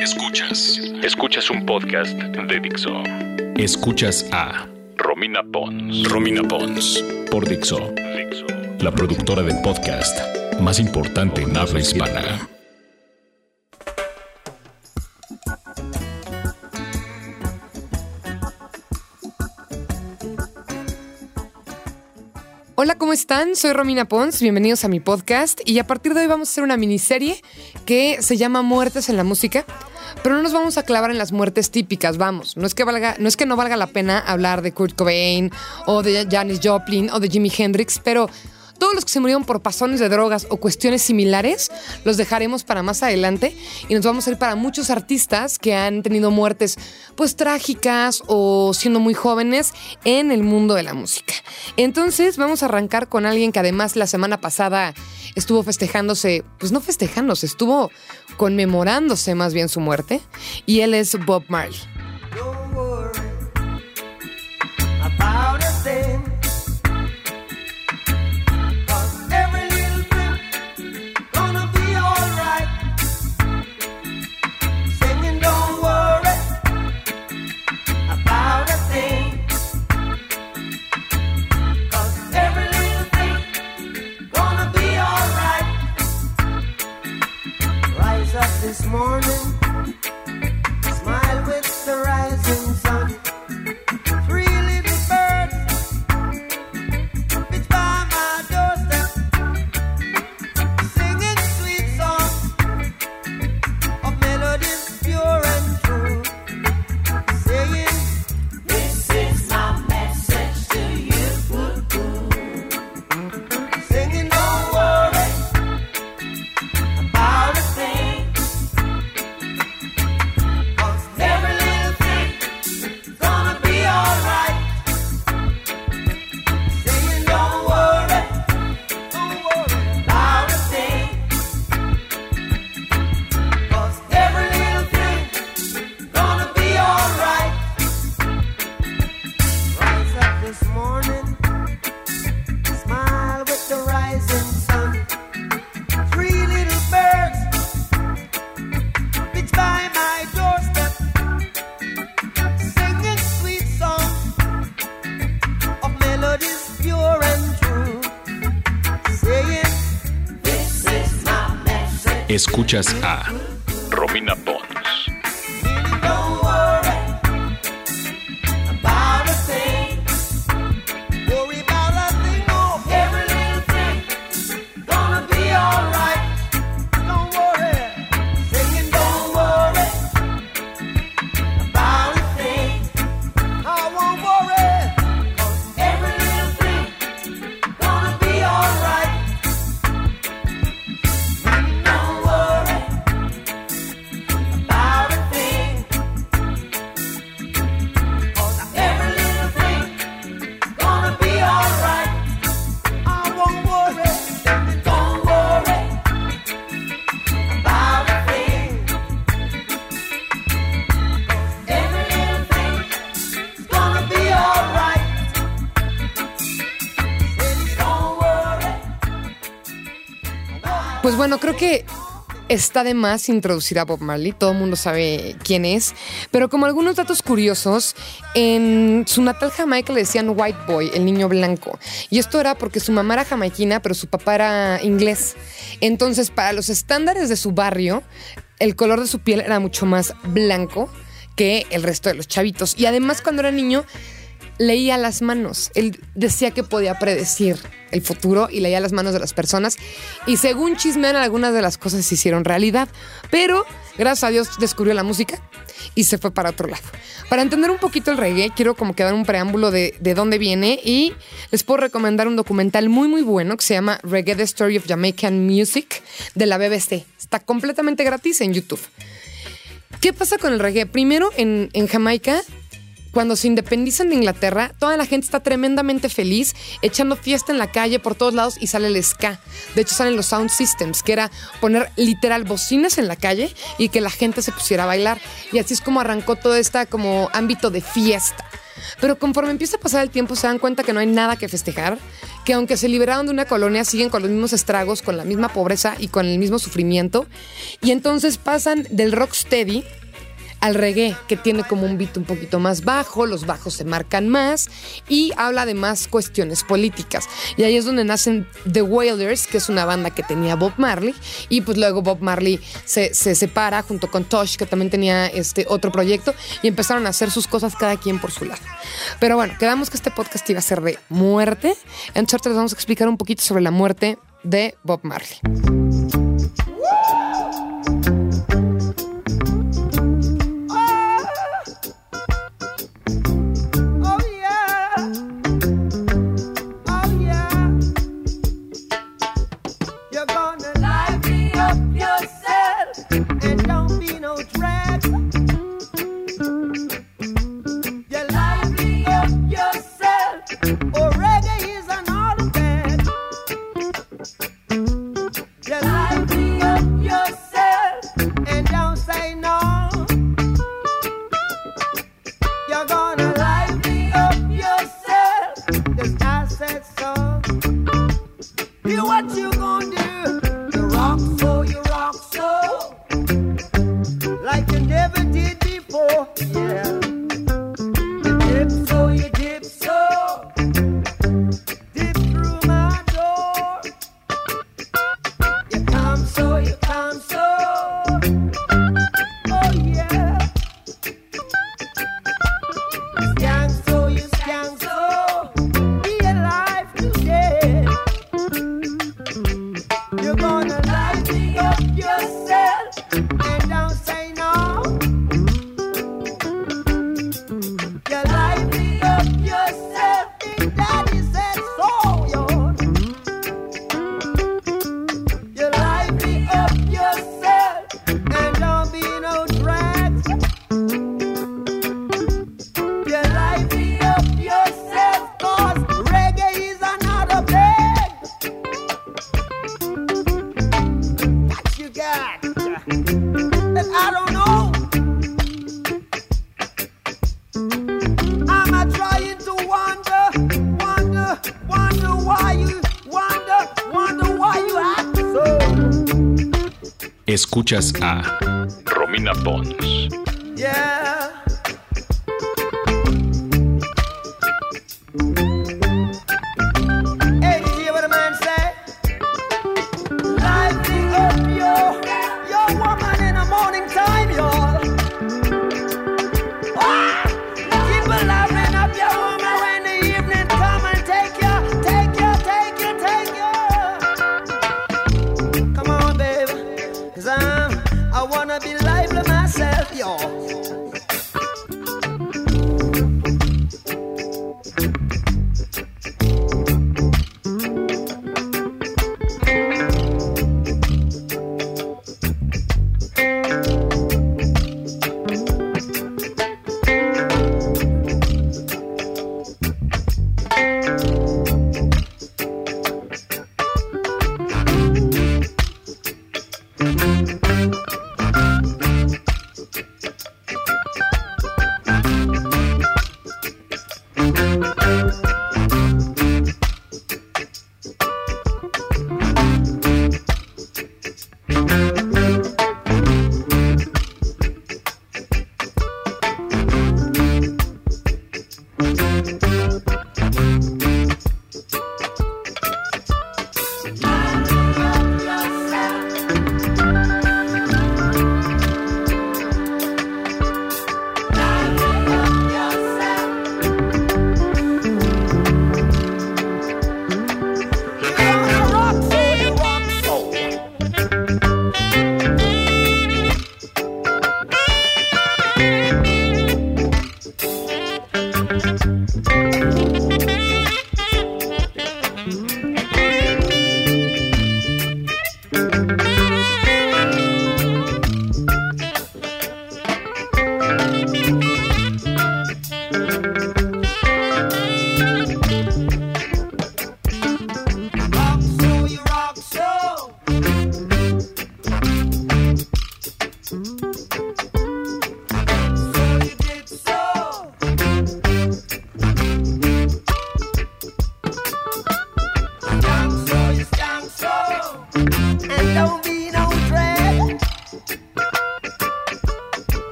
Escuchas. Escuchas un podcast de Dixo. Escuchas a Romina Pons. Romina Pons. Por Dixo. Dixo. La productora del podcast más importante en habla hispana. Hola, ¿cómo están? Soy Romina Pons, bienvenidos a mi podcast y a partir de hoy vamos a hacer una miniserie que se llama Muertes en la Música, pero no nos vamos a clavar en las muertes típicas, vamos, no es que, valga, no, es que no valga la pena hablar de Kurt Cobain o de Janis Joplin o de Jimi Hendrix, pero todos los que se murieron por pasones de drogas o cuestiones similares los dejaremos para más adelante y nos vamos a ir para muchos artistas que han tenido muertes pues trágicas o siendo muy jóvenes en el mundo de la música. Entonces vamos a arrancar con alguien que además la semana pasada estuvo festejándose, pues no festejándose, estuvo conmemorándose más bien su muerte y él es Bob Marley. morning. Escuchas a bueno, creo que está de más introducir a Bob Marley, todo el mundo sabe quién es, pero como algunos datos curiosos, en su natal Jamaica le decían White Boy, el niño blanco, y esto era porque su mamá era jamaiquina, pero su papá era inglés. Entonces, para los estándares de su barrio, el color de su piel era mucho más blanco que el resto de los chavitos. Y además, cuando era niño, leía las manos. Él decía que podía predecir el futuro y leía las manos de las personas. Y según chismean, algunas de las cosas se hicieron realidad. Pero, gracias a Dios, descubrió la música y se fue para otro lado. Para entender un poquito el reggae, quiero como que dar un preámbulo de, de dónde viene y les puedo recomendar un documental muy, muy bueno que se llama Reggae The Story of Jamaican Music de la BBC. Está completamente gratis en YouTube. ¿Qué pasa con el reggae? Primero, en, en Jamaica cuando se independizan de Inglaterra, toda la gente está tremendamente feliz, echando fiesta en la calle por todos lados y sale el ska. De hecho, salen los sound systems, que era poner literal bocinas en la calle y que la gente se pusiera a bailar. Y así es como arrancó todo este como ámbito de fiesta. Pero conforme empieza a pasar el tiempo se dan cuenta que no hay nada que festejar, que aunque se liberaron de una colonia siguen con los mismos estragos, con la misma pobreza y con el mismo sufrimiento. Y entonces pasan del rocksteady al reggae, que tiene como un beat un poquito más bajo, los bajos se marcan más y habla de más cuestiones políticas. Y ahí es donde nacen The Wailers, que es una banda que tenía Bob Marley, y pues luego Bob Marley se, separa junto con Tosh, que también tenía este otro proyecto, y empezaron a hacer sus cosas cada quien por su lado. Pero bueno, quedamos que este podcast iba a ser de muerte, entonces les vamos a explicar un poquito sobre la muerte de Bob Marley. Escuchas a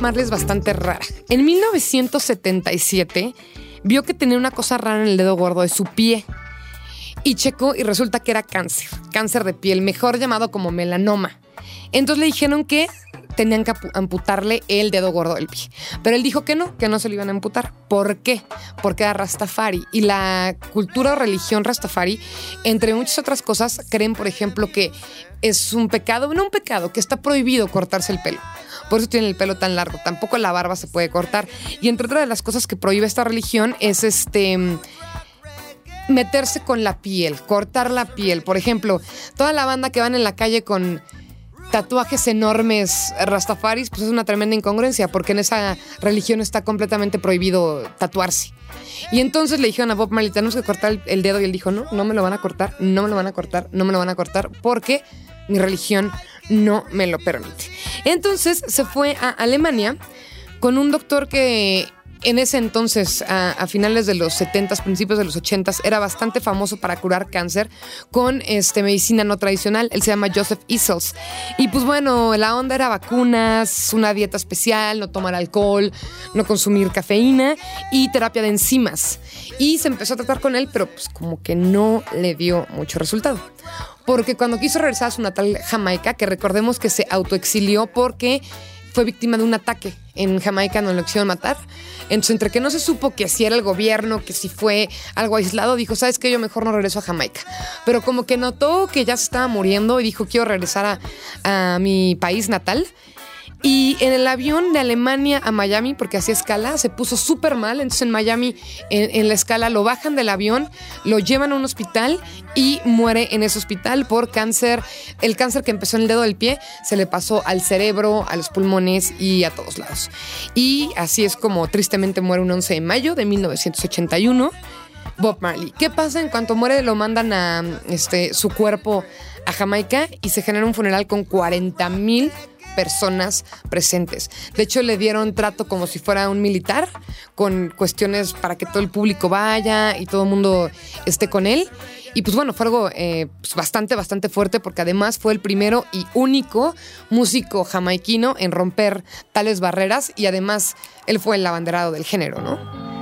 Marley es bastante rara. En 1977 vio que tenía una cosa rara en el dedo gordo de su pie y checó y resulta que era cáncer, cáncer de piel, mejor llamado como melanoma. Entonces le dijeron que tenían que amputarle el dedo gordo del pie. Pero él dijo que no, que no se lo iban a amputar. ¿Por qué? Porque era Rastafari. Y la cultura o religión Rastafari, entre muchas otras cosas, creen, por ejemplo, que es un pecado, no un pecado, que está prohibido cortarse el pelo. Por eso tiene el pelo tan largo. Tampoco la barba se puede cortar. Y entre otras de las cosas que prohíbe esta religión es este meterse con la piel, cortar la piel. Por ejemplo, toda la banda que van en la calle con tatuajes enormes rastafaris, pues es una tremenda incongruencia, porque en esa religión está completamente prohibido tatuarse. Y entonces le dijeron a Bob Marley, tenemos que cortar el dedo, y él dijo, no, no me lo van a cortar, no me lo van a cortar, no me lo van a cortar, porque mi religión no me lo permite. Entonces se fue a Alemania con un doctor que en ese entonces, a, finales de los 70, principios de los 80, era bastante famoso para curar cáncer con este, medicina no tradicional. Él se llama Joseph Isels. Y pues bueno, la onda era vacunas, una dieta especial, no tomar alcohol, no consumir cafeína y terapia de enzimas. Y se empezó a tratar con él, pero pues como que no le dio mucho resultado porque cuando quiso regresar a su natal Jamaica, que recordemos que se autoexilió porque fue víctima de un ataque en Jamaica, no lo quisieron matar. Entonces, entre que no se supo que si era el gobierno, que si fue algo aislado, dijo, ¿sabes qué? Yo mejor no regreso a Jamaica. Pero como que notó que ya se estaba muriendo y dijo, quiero regresar a, a mi país natal. Y en el avión de Alemania a Miami, porque hacía escala, se puso súper mal. Entonces en Miami, en, la escala, lo bajan del avión, lo llevan a un hospital y muere en ese hospital por cáncer. El cáncer que empezó en el dedo del pie se le pasó al cerebro, a los pulmones y a todos lados. Y así es como tristemente muere un 11 de mayo de 1981. Bob Marley. ¿Qué pasa? En cuanto muere, lo mandan a este, su cuerpo a Jamaica y se genera un funeral con 40 mil personas presentes. De hecho, le dieron trato como si fuera un militar, con cuestiones para que todo el público vaya y todo el mundo esté con él. Y pues bueno, fue algo eh, pues bastante, bastante fuerte porque además fue el primero y único músico jamaiquino en romper tales barreras y además él fue el abanderado del género, ¿no?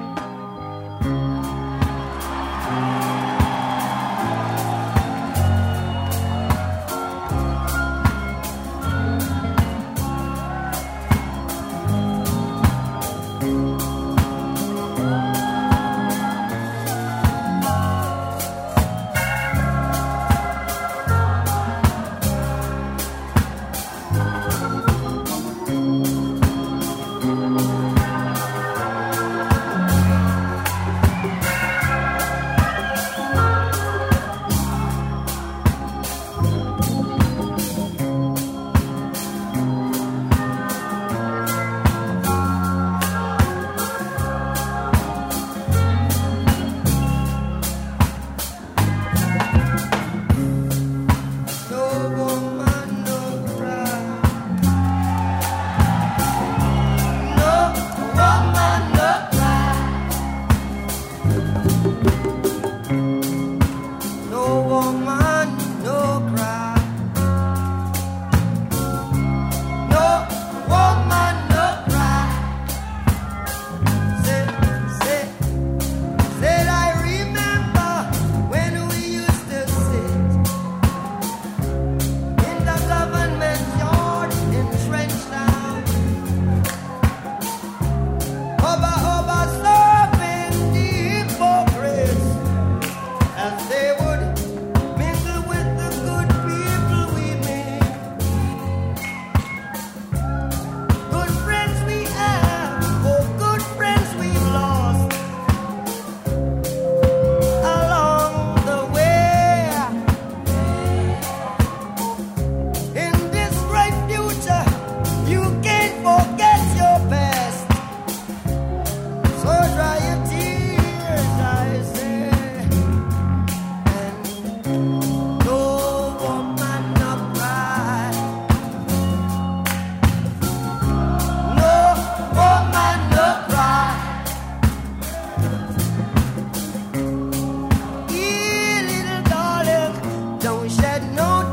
that no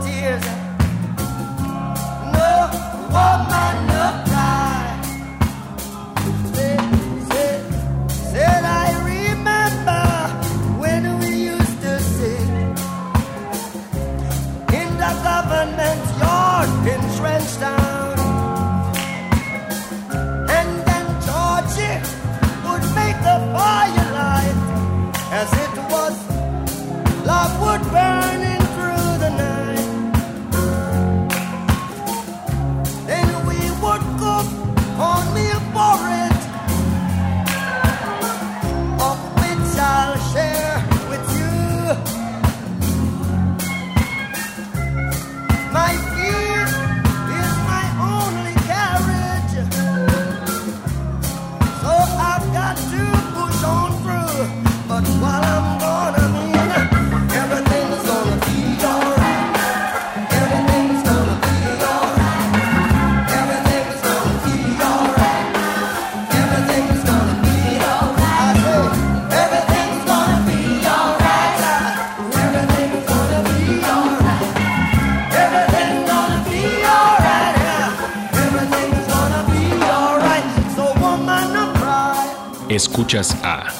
Escuchas a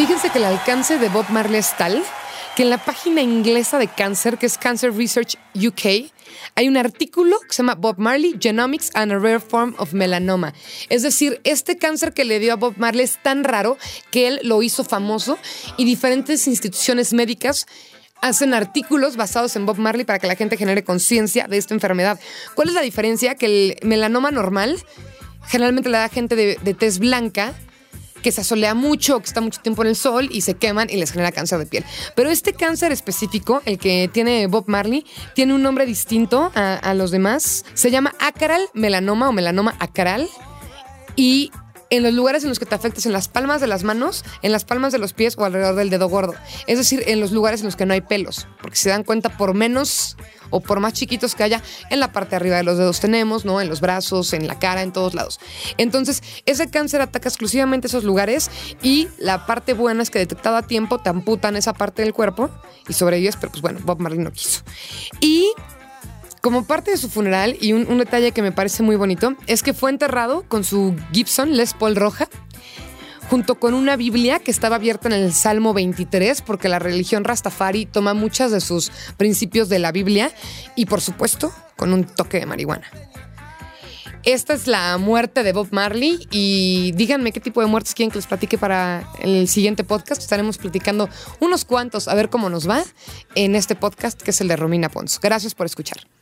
el alcance de Bob Marley es tal que en la página inglesa de cáncer, que es Cancer Research UK, hay un artículo que se llama Bob Marley, Genomics and a Rare Form of Melanoma. Es decir, este cáncer que le dio a Bob Marley es tan raro que él lo hizo famoso y diferentes instituciones médicas hacen artículos basados en Bob Marley para que la gente genere conciencia de esta enfermedad. ¿Cuál es la diferencia? Que el melanoma normal generalmente le da gente de, de tez blanca que se asolea mucho, que está mucho tiempo en el sol y se queman y les genera cáncer de piel. Pero este cáncer específico, el que tiene Bob Marley, tiene un nombre distinto a, los demás. Se llama acral melanoma o melanoma acral y en los lugares en los que te afectes, en las palmas de las manos, en las palmas de los pies o alrededor del dedo gordo. Es decir, en los lugares en los que no hay pelos. Porque se dan cuenta, por menos o por más chiquitos que haya, en la parte de arriba de los dedos tenemos, ¿no? En los brazos, en la cara, en todos lados. Entonces, ese cáncer ataca exclusivamente esos lugares y la parte buena es que detectado a tiempo te amputan esa parte del cuerpo y sobrevives, pero pues bueno, Bob Marley no quiso. Y como parte de su funeral, y un, detalle que me parece muy bonito, es que fue enterrado con su Gibson Les Paul roja, junto con una Biblia que estaba abierta en el Salmo 23, porque la religión Rastafari toma muchos de sus principios de la Biblia, y por supuesto, con un toque de marihuana. Esta es la muerte de Bob Marley y díganme qué tipo de muertes quieren que les platique para el siguiente podcast. Estaremos platicando unos cuantos a ver cómo nos va en este podcast que es el de Romina Pons. Gracias por escuchar.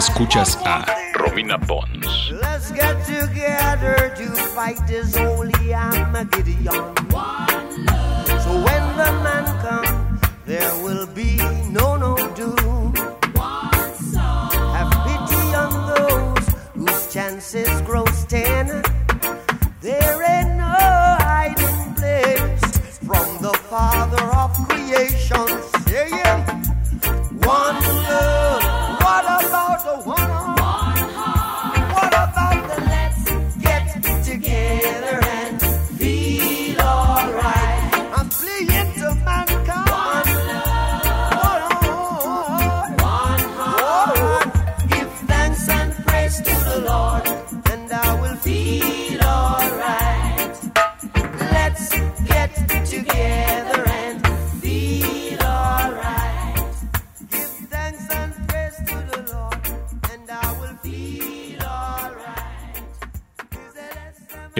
Escuchas a Romina Pons. Let's get together to fight this holy Armageddon. So when the man comes, there will be no no doom. Have pity on those whose chances grow ten. There ain't no hiding place from the Father of creation. Saying, one